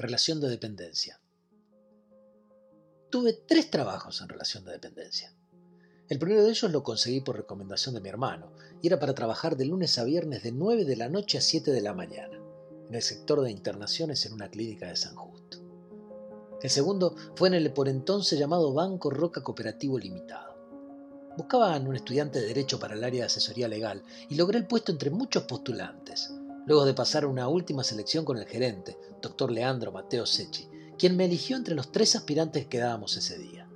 Relación de dependencia. Tuve tres trabajos en relación de dependencia. El primero de ellos lo conseguí por recomendación de mi hermano, y era para trabajar de lunes a viernes de 9 de la noche a 7 de la mañana, en el sector de internaciones en una clínica de San Justo. El segundo fue en el por entonces llamado Banco Roca Cooperativo Limitado. Buscaban un estudiante de Derecho para el área de asesoría legal y logré el puesto entre muchos postulantes, luego de pasar una última selección con el gerente, doctor Leandro Mateo Sechi, quien me eligió entre los tres aspirantes que quedábamos ese día.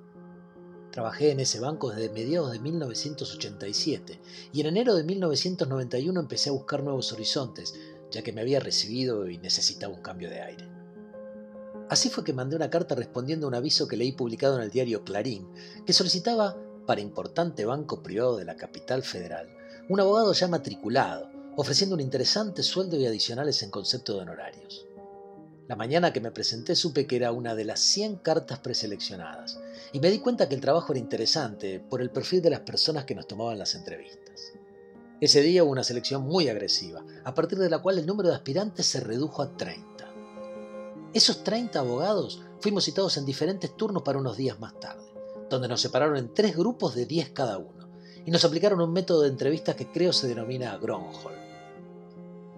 Trabajé en ese banco desde mediados de 1987 y en enero de 1991 empecé a buscar nuevos horizontes, ya que me había recibido y necesitaba un cambio de aire. Así fue que mandé una carta respondiendo a un aviso que leí publicado en el diario Clarín, que solicitaba, para importante banco privado de la capital federal, un abogado ya matriculado, ofreciendo un interesante sueldo y adicionales en concepto de honorarios. La mañana que me presenté supe que era una de las 100 cartas preseleccionadas y me di cuenta que el trabajo era interesante por el perfil de las personas que nos tomaban las entrevistas. Ese día hubo una selección muy agresiva, a partir de la cual el número de aspirantes se redujo a 30. Esos 30 abogados fuimos citados en diferentes turnos para unos días más tarde, donde nos separaron en tres grupos de 10 cada uno y nos aplicaron un método de entrevistas que creo se denomina Gronholm.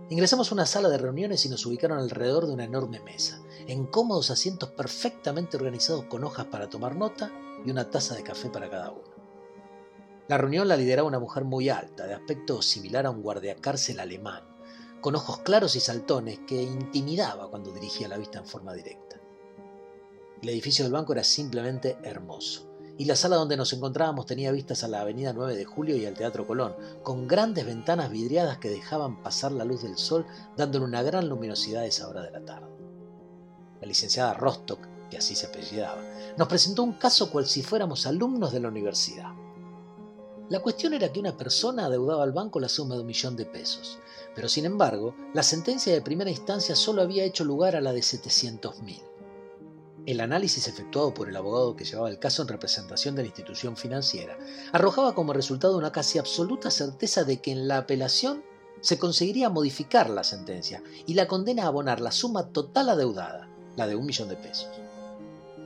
Ingresamos a una sala de reuniones y nos ubicaron alrededor de una enorme mesa, en cómodos asientos perfectamente organizados con hojas para tomar nota y una taza de café para cada uno. La reunión la lideraba una mujer muy alta, de aspecto similar a un guardiacárcel alemán, con ojos claros y saltones que intimidaba cuando dirigía la vista en forma directa. El edificio del banco era simplemente hermoso y la sala donde nos encontrábamos tenía vistas a la Avenida 9 de Julio y al Teatro Colón, con grandes ventanas vidriadas que dejaban pasar la luz del sol, dándole una gran luminosidad a esa hora de la tarde. La licenciada Rostock, que así se apellidaba, nos presentó un caso cual si fuéramos alumnos de la universidad. La cuestión era que una persona adeudaba al banco la suma de un millón de pesos, pero sin embargo, la sentencia de primera instancia solo había hecho lugar a la de 700 mil. El análisis efectuado por el abogado que llevaba el caso en representación de la institución financiera arrojaba como resultado una casi absoluta certeza de que en la apelación se conseguiría modificar la sentencia y la condena a abonar la suma total adeudada, la de un millón de pesos.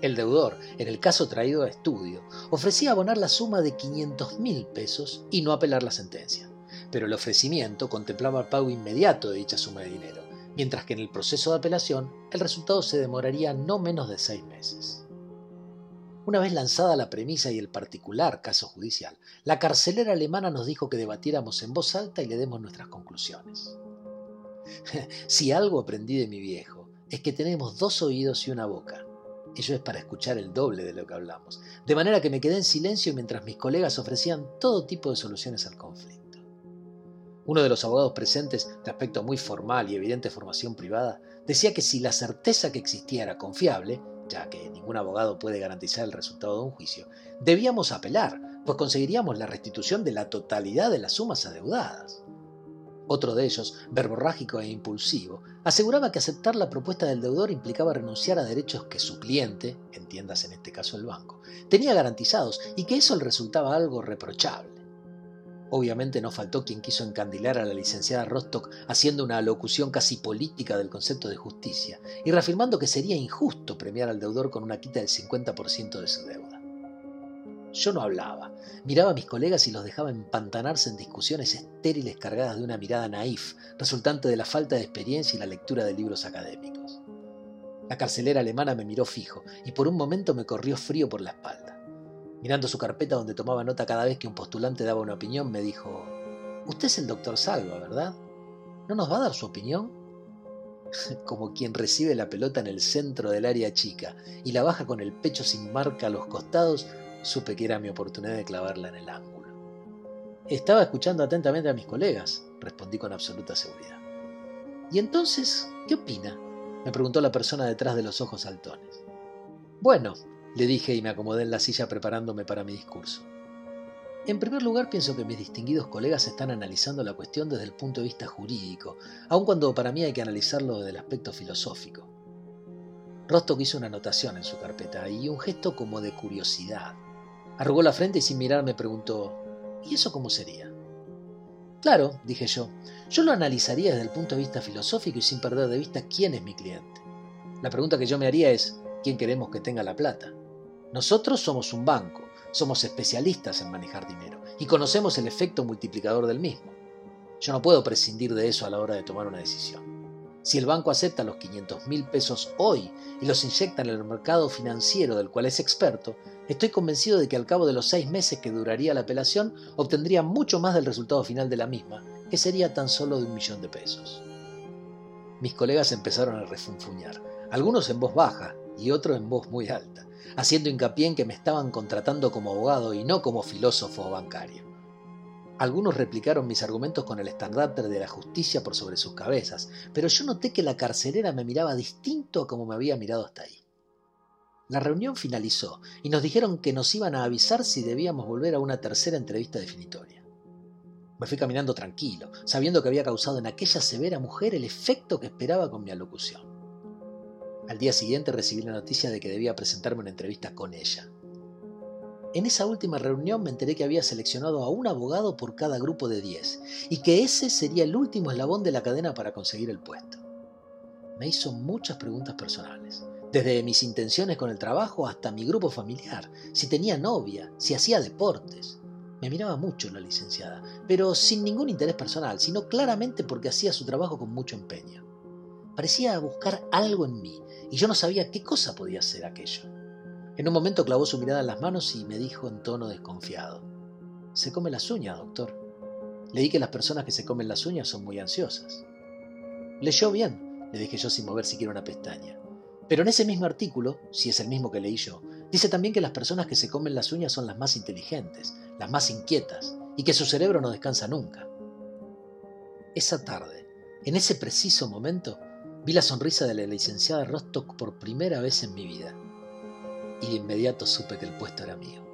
El deudor, en el caso traído a estudio, ofrecía abonar la suma de 500 mil pesos y no apelar la sentencia, pero el ofrecimiento contemplaba el pago inmediato de dicha suma de dinero mientras que en el proceso de apelación el resultado se demoraría no menos de seis meses. Una vez lanzada la premisa y el particular caso judicial, la carcelera alemana nos dijo que debatiéramos en voz alta y le demos nuestras conclusiones. si algo aprendí de mi viejo, es que tenemos dos oídos y una boca. Ello es para escuchar el doble de lo que hablamos, de manera que me quedé en silencio mientras mis colegas ofrecían todo tipo de soluciones al conflicto. Uno de los abogados presentes, de aspecto muy formal y evidente formación privada, decía que si la certeza que existía era confiable, ya que ningún abogado puede garantizar el resultado de un juicio, debíamos apelar, pues conseguiríamos la restitución de la totalidad de las sumas adeudadas. Otro de ellos, verborrágico e impulsivo, aseguraba que aceptar la propuesta del deudor implicaba renunciar a derechos que su cliente, entiendas en este caso el banco, tenía garantizados y que eso le resultaba algo reprochable. Obviamente no faltó quien quiso encandilar a la licenciada Rostock haciendo una alocución casi política del concepto de justicia y reafirmando que sería injusto premiar al deudor con una quita del 50% de su deuda. Yo no hablaba, miraba a mis colegas y los dejaba empantanarse en discusiones estériles cargadas de una mirada naif, resultante de la falta de experiencia y la lectura de libros académicos. La carcelera alemana me miró fijo y por un momento me corrió frío por la espalda. Mirando su carpeta donde tomaba nota cada vez que un postulante daba una opinión, me dijo, Usted es el doctor Salva, ¿verdad? ¿No nos va a dar su opinión? Como quien recibe la pelota en el centro del área chica y la baja con el pecho sin marca a los costados, supe que era mi oportunidad de clavarla en el ángulo. Estaba escuchando atentamente a mis colegas, respondí con absoluta seguridad. ¿Y entonces qué opina? me preguntó la persona detrás de los ojos saltones. Bueno, le dije y me acomodé en la silla preparándome para mi discurso. En primer lugar, pienso que mis distinguidos colegas están analizando la cuestión desde el punto de vista jurídico, aun cuando para mí hay que analizarlo desde el aspecto filosófico. Rostock hizo una anotación en su carpeta y un gesto como de curiosidad. Arrugó la frente y sin mirar me preguntó, ¿y eso cómo sería? Claro, dije yo, yo lo analizaría desde el punto de vista filosófico y sin perder de vista quién es mi cliente. La pregunta que yo me haría es, ¿quién queremos que tenga la plata? Nosotros somos un banco, somos especialistas en manejar dinero y conocemos el efecto multiplicador del mismo. Yo no puedo prescindir de eso a la hora de tomar una decisión. Si el banco acepta los 500 mil pesos hoy y los inyecta en el mercado financiero del cual es experto, estoy convencido de que al cabo de los seis meses que duraría la apelación obtendría mucho más del resultado final de la misma, que sería tan solo de un millón de pesos. Mis colegas empezaron a refunfuñar, algunos en voz baja y otros en voz muy alta, haciendo hincapié en que me estaban contratando como abogado y no como filósofo o bancario. Algunos replicaron mis argumentos con el estandarte de la justicia por sobre sus cabezas, pero yo noté que la carcelera me miraba distinto a como me había mirado hasta ahí. La reunión finalizó y nos dijeron que nos iban a avisar si debíamos volver a una tercera entrevista definitoria. Me fui caminando tranquilo, sabiendo que había causado en aquella severa mujer el efecto que esperaba con mi alocución. Al día siguiente recibí la noticia de que debía presentarme una entrevista con ella. En esa última reunión me enteré que había seleccionado a un abogado por cada grupo de 10 y que ese sería el último eslabón de la cadena para conseguir el puesto. Me hizo muchas preguntas personales, desde mis intenciones con el trabajo hasta mi grupo familiar, si tenía novia, si hacía deportes. Me miraba mucho la licenciada, pero sin ningún interés personal, sino claramente porque hacía su trabajo con mucho empeño. Parecía buscar algo en mí, y yo no sabía qué cosa podía ser aquello. En un momento clavó su mirada en las manos y me dijo en tono desconfiado, Se come las uñas, doctor. Leí que las personas que se comen las uñas son muy ansiosas. Leyó bien, le dije yo sin mover siquiera una pestaña. Pero en ese mismo artículo, si es el mismo que leí yo, dice también que las personas que se comen las uñas son las más inteligentes, las más inquietas, y que su cerebro no descansa nunca. Esa tarde, en ese preciso momento, vi la sonrisa de la licenciada Rostock por primera vez en mi vida y de inmediato supe que el puesto era mío.